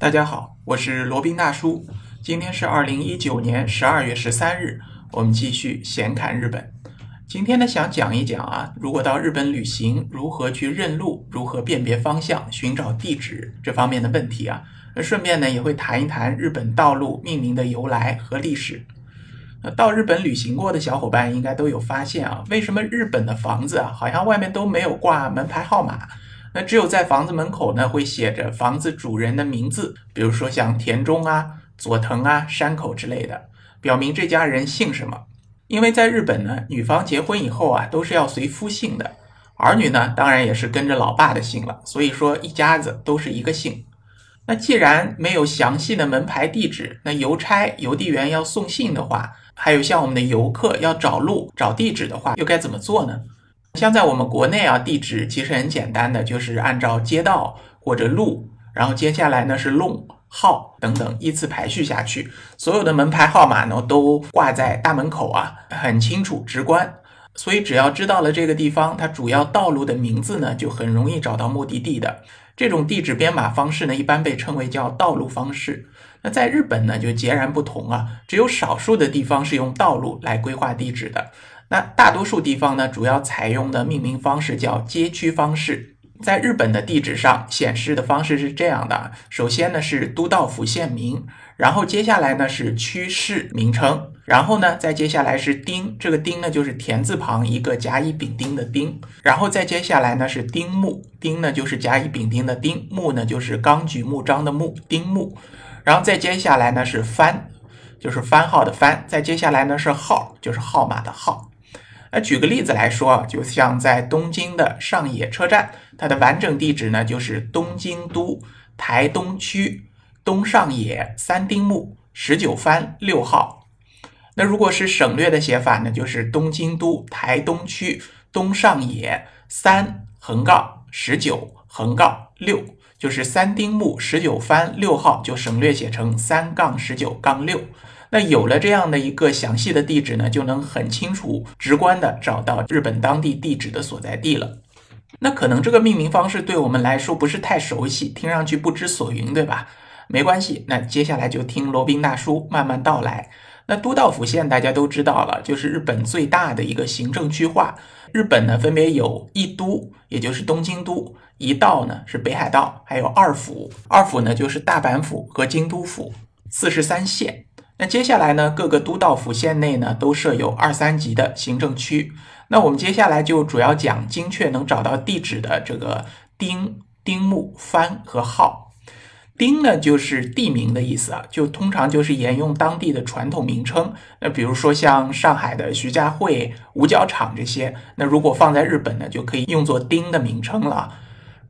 大家好，我是罗宾大叔。今天是二零一九年十二月十三日，我们继续闲侃日本。今天呢，想讲一讲啊，如果到日本旅行，如何去认路，如何辨别方向，寻找地址这方面的问题啊。那顺便呢，也会谈一谈日本道路命名的由来和历史。那到日本旅行过的小伙伴应该都有发现啊，为什么日本的房子啊，好像外面都没有挂门牌号码？那只有在房子门口呢，会写着房子主人的名字，比如说像田中啊、佐藤啊、山口之类的，表明这家人姓什么。因为在日本呢，女方结婚以后啊，都是要随夫姓的，儿女呢，当然也是跟着老爸的姓了。所以说，一家子都是一个姓。那既然没有详细的门牌地址，那邮差、邮递员要送信的话，还有像我们的游客要找路、找地址的话，又该怎么做呢？像在我们国内啊，地址其实很简单的，就是按照街道或者路，然后接下来呢是弄号等等依次排序下去。所有的门牌号码呢都挂在大门口啊，很清楚直观。所以只要知道了这个地方它主要道路的名字呢，就很容易找到目的地的。这种地址编码方式呢，一般被称为叫道路方式。那在日本呢就截然不同啊，只有少数的地方是用道路来规划地址的。那大多数地方呢，主要采用的命名方式叫街区方式。在日本的地址上显示的方式是这样的：首先呢是都道府县名，然后接下来呢是区市名称，然后呢再接下来是町，这个町呢就是田字旁一个甲乙丙丁的丁，然后再接下来呢是丁木，丁呢就是甲乙丙丁的丁，木呢就是纲举目张的木，丁木，然后再接下来呢是番，就是番号的番，再接下来呢是号，就是号码的号。那举个例子来说，就像在东京的上野车站，它的完整地址呢就是东京都台东区东上野三丁目十九番六号。那如果是省略的写法呢，就是东京都台东区东上野三横杠十九横杠六，就是三丁目十九番六号，就省略写成三杠十九杠六。那有了这样的一个详细的地址呢，就能很清楚、直观的找到日本当地地址的所在地了。那可能这个命名方式对我们来说不是太熟悉，听上去不知所云，对吧？没关系，那接下来就听罗宾大叔慢慢道来。那都道府县大家都知道了，就是日本最大的一个行政区划。日本呢分别有一都，也就是东京都；一道呢是北海道，还有二府。二府呢就是大阪府和京都府，四十三县。那接下来呢，各个都道府县内呢都设有二三级的行政区。那我们接下来就主要讲精确能找到地址的这个丁、丁目、番和号。丁呢就是地名的意思啊，就通常就是沿用当地的传统名称。那比如说像上海的徐家汇、五角场这些，那如果放在日本呢，就可以用作丁的名称了。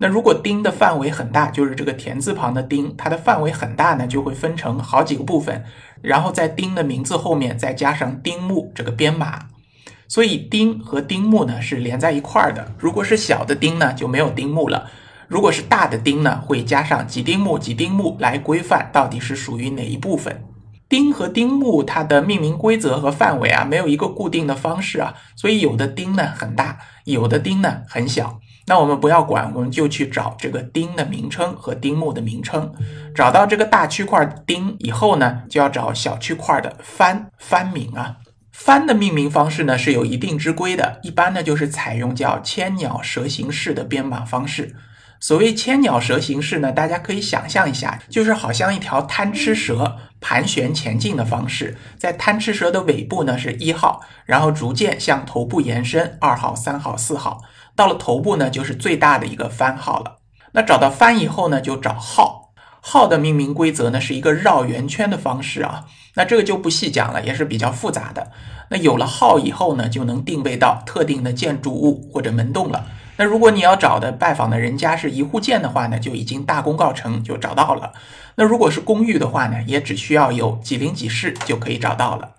那如果丁的范围很大，就是这个田字旁的丁，它的范围很大呢，就会分成好几个部分，然后在丁的名字后面再加上丁目这个编码，所以丁和丁目呢是连在一块儿的。如果是小的丁呢，就没有丁目了；如果是大的丁呢，会加上几丁目几丁目来规范到底是属于哪一部分。丁和丁目它的命名规则和范围啊，没有一个固定的方式啊，所以有的丁呢很大，有的丁呢很小。那我们不要管，我们就去找这个丁的名称和丁目的名称。找到这个大区块丁以后呢，就要找小区块的番番名啊。番的命名方式呢是有一定之规的，一般呢就是采用叫千鸟蛇形式的编码方式。所谓千鸟蛇形式呢，大家可以想象一下，就是好像一条贪吃蛇盘旋前进的方式，在贪吃蛇的尾部呢是一号，然后逐渐向头部延伸，二号、三号、四号。到了头部呢，就是最大的一个番号了。那找到番以后呢，就找号。号的命名规则呢，是一个绕圆圈的方式啊。那这个就不细讲了，也是比较复杂的。那有了号以后呢，就能定位到特定的建筑物或者门洞了。那如果你要找的拜访的人家是一户建的话呢，就已经大功告成，就找到了。那如果是公寓的话呢，也只需要有几零几室就可以找到了。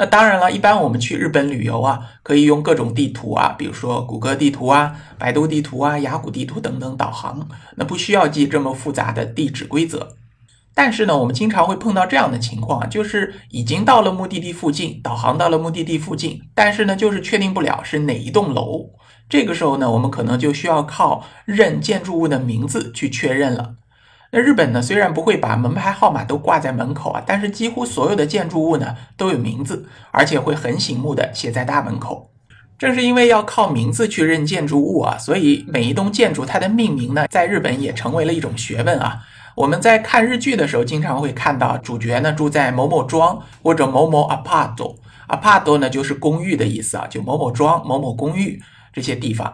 那当然了，一般我们去日本旅游啊，可以用各种地图啊，比如说谷歌地图啊、百度地图啊、雅虎地图等等导航，那不需要记这么复杂的地址规则。但是呢，我们经常会碰到这样的情况，就是已经到了目的地附近，导航到了目的地附近，但是呢，就是确定不了是哪一栋楼。这个时候呢，我们可能就需要靠认建筑物的名字去确认了。那日本呢，虽然不会把门牌号码都挂在门口啊，但是几乎所有的建筑物呢都有名字，而且会很醒目的写在大门口。正是因为要靠名字去认建筑物啊，所以每一栋建筑它的命名呢，在日本也成为了一种学问啊。我们在看日剧的时候，经常会看到主角呢住在某某庄或者某某 apart，apart 呢就是公寓的意思啊，就某某庄、某某公寓这些地方。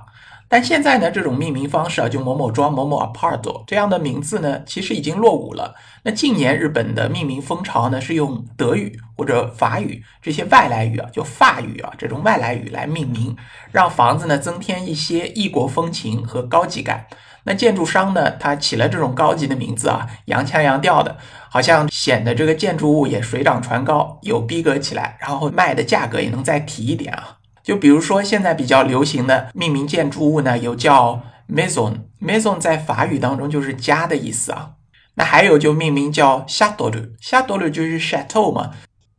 但现在呢，这种命名方式啊，就某某庄、某某 apart 这样的名字呢，其实已经落伍了。那近年日本的命名风潮呢，是用德语或者法语这些外来语啊，就法语啊这种外来语来命名，让房子呢增添一些异国风情和高级感。那建筑商呢，他起了这种高级的名字啊，洋腔洋调的，好像显得这个建筑物也水涨船高，有逼格起来，然后卖的价格也能再提一点啊。就比如说，现在比较流行的命名建筑物呢，有叫 maison，maison 在法语当中就是家的意思啊。那还有就命名叫 chateau，chateau 就是 chateau 嘛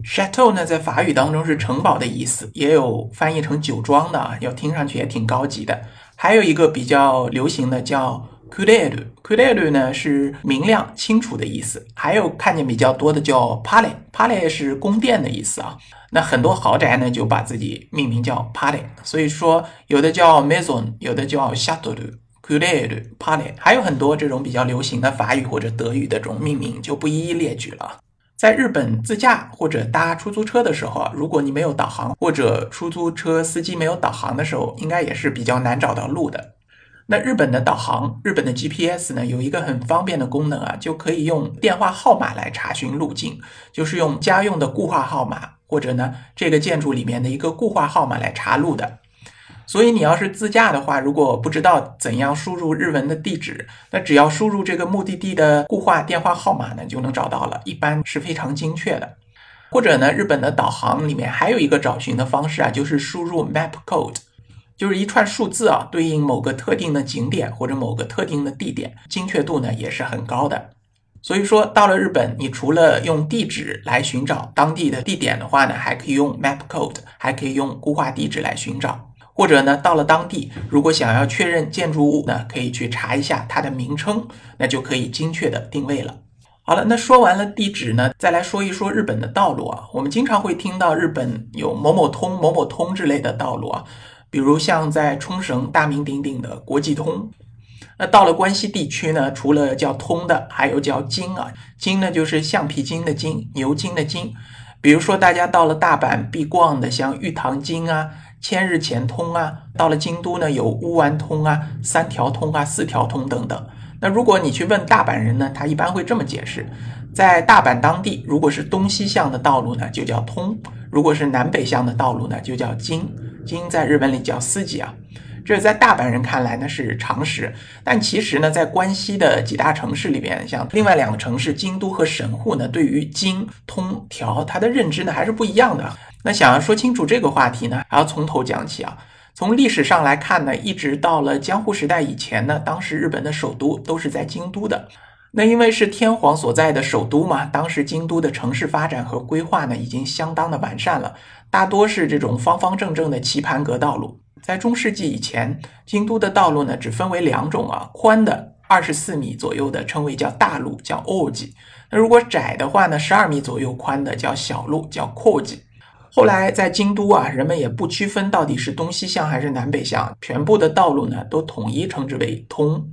，chateau 呢在法语当中是城堡的意思，也有翻译成酒庄的啊，要听上去也挺高级的。还有一个比较流行的叫 clair，clair 呢是明亮、清楚的意思。还有看见比较多的叫 palais，palais 是宫殿的意思啊。那很多豪宅呢，就把自己命名叫 Palais，所以说有的叫 Maison，有的叫 Chateau de c u l e r Palais，还有很多这种比较流行的法语或者德语的这种命名，就不一一列举了。在日本自驾或者搭出租车的时候啊，如果你没有导航，或者出租车司机没有导航的时候，应该也是比较难找到路的。那日本的导航，日本的 GPS 呢，有一个很方便的功能啊，就可以用电话号码来查询路径，就是用家用的固话号码。或者呢，这个建筑里面的一个固话号码来查路的，所以你要是自驾的话，如果不知道怎样输入日文的地址，那只要输入这个目的地的固话电话号码呢，就能找到了，一般是非常精确的。或者呢，日本的导航里面还有一个找寻的方式啊，就是输入 map code，就是一串数字啊，对应某个特定的景点或者某个特定的地点，精确度呢也是很高的。所以说，到了日本，你除了用地址来寻找当地的地点的话呢，还可以用 map code，还可以用固化地址来寻找。或者呢，到了当地，如果想要确认建筑物呢，可以去查一下它的名称，那就可以精确的定位了。好了，那说完了地址呢，再来说一说日本的道路啊。我们经常会听到日本有某某通、某某通之类的道路啊，比如像在冲绳大名鼎鼎的国际通。那到了关西地区呢，除了叫通的，还有叫京啊。京呢就是橡皮筋的筋，牛筋的筋。比如说大家到了大阪必逛的，像玉堂京啊、千日前通啊。到了京都呢，有乌丸通啊、三条通啊、四条通等等。那如果你去问大阪人呢，他一般会这么解释：在大阪当地，如果是东西向的道路呢，就叫通；如果是南北向的道路呢，就叫京。京在日本里叫司机啊。这在大阪人看来呢是常识，但其实呢，在关西的几大城市里边，像另外两个城市京都和神户呢，对于京通条它的认知呢还是不一样的。那想要说清楚这个话题呢，还要从头讲起啊。从历史上来看呢，一直到了江户时代以前呢，当时日本的首都都是在京都的。那因为是天皇所在的首都嘛，当时京都的城市发展和规划呢，已经相当的完善了，大多是这种方方正正的棋盘格道路。在中世纪以前，京都的道路呢只分为两种啊，宽的二十四米左右的称为叫大路，叫 o j 那如果窄的话呢，十二米左右宽的叫小路，叫 k o j 后来在京都啊，人们也不区分到底是东西向还是南北向，全部的道路呢都统一称之为通。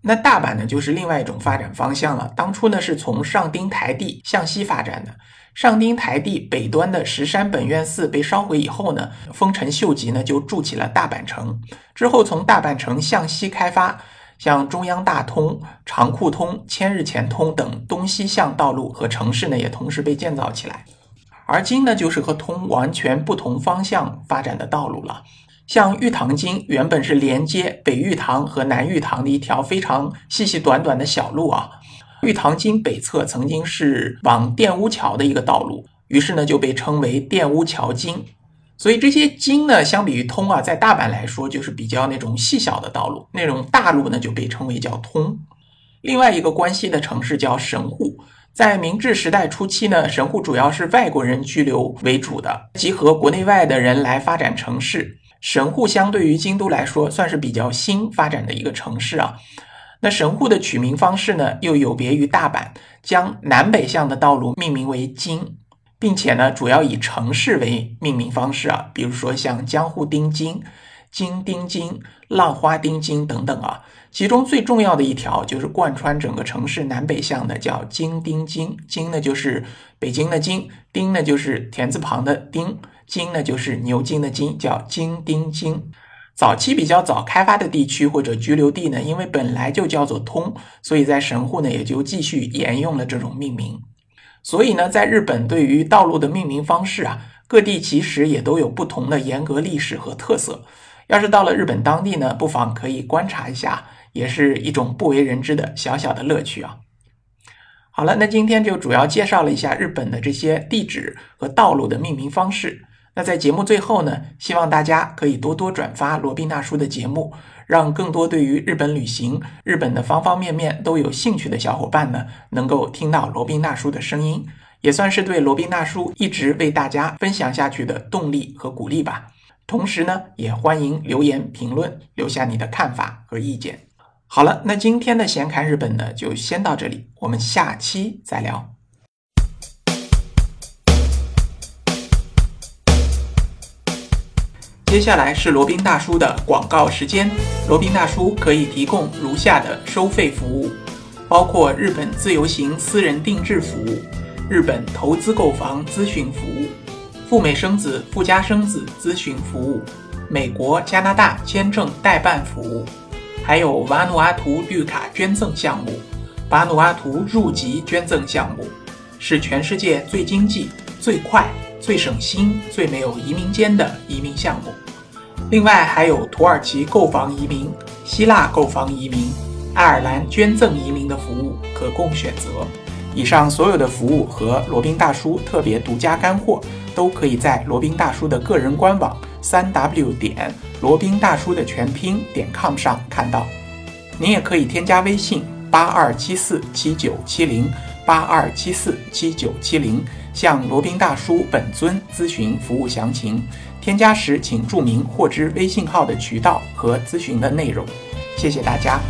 那大阪呢就是另外一种发展方向了。当初呢是从上町台地向西发展的。上町台地北端的石山本愿寺被烧毁以后呢，丰臣秀吉呢就筑起了大阪城。之后从大阪城向西开发，像中央大通、长库通、千日前通等东西向道路和城市呢也同时被建造起来。而今呢就是和通完全不同方向发展的道路了。像玉堂京原本是连接北玉堂和南玉堂的一条非常细细短短的小路啊。玉堂京北侧曾经是往电屋桥的一个道路，于是呢就被称为电屋桥京。所以这些京呢，相比于通啊，在大阪来说就是比较那种细小的道路，那种大路呢就被称为叫通。另外一个关西的城市叫神户，在明治时代初期呢，神户主要是外国人居留为主的，集合国内外的人来发展城市。神户相对于京都来说，算是比较新发展的一个城市啊。那神户的取名方式呢，又有别于大阪，将南北向的道路命名为京，并且呢，主要以城市为命名方式啊，比如说像江户町京、京町京、浪花町京等等啊。其中最重要的一条就是贯穿整个城市南北向的，叫京町京。京呢就是北京的京，町呢就是田字旁的町，京呢就是牛津的京，叫京町京。早期比较早开发的地区或者居留地呢，因为本来就叫做通，所以在神户呢也就继续沿用了这种命名。所以呢，在日本对于道路的命名方式啊，各地其实也都有不同的严格历史和特色。要是到了日本当地呢，不妨可以观察一下，也是一种不为人知的小小的乐趣啊。好了，那今天就主要介绍了一下日本的这些地址和道路的命名方式。那在节目最后呢，希望大家可以多多转发罗宾大叔的节目，让更多对于日本旅行、日本的方方面面都有兴趣的小伙伴呢，能够听到罗宾大叔的声音，也算是对罗宾大叔一直为大家分享下去的动力和鼓励吧。同时呢，也欢迎留言评论，留下你的看法和意见。好了，那今天的闲侃日本呢，就先到这里，我们下期再聊。接下来是罗宾大叔的广告时间。罗宾大叔可以提供如下的收费服务，包括日本自由行私人定制服务、日本投资购房咨询服务、赴美生子、赴加生子咨询服务、美国、加拿大签证代办服务，还有瓦努阿图绿卡捐赠项目、瓦努阿图入籍捐赠项目，是全世界最经济、最快、最省心、最没有移民间的移民项目。另外还有土耳其购房移民、希腊购房移民、爱尔兰捐赠移民的服务可供选择。以上所有的服务和罗宾大叔特别独家干货，都可以在罗宾大叔的个人官网三 w 点罗宾大叔的全拼点 com 上看到。您也可以添加微信八二七四七九七零八二七四七九七零，向罗宾大叔本尊咨询服务详情。添加时请注明获知微信号的渠道和咨询的内容，谢谢大家。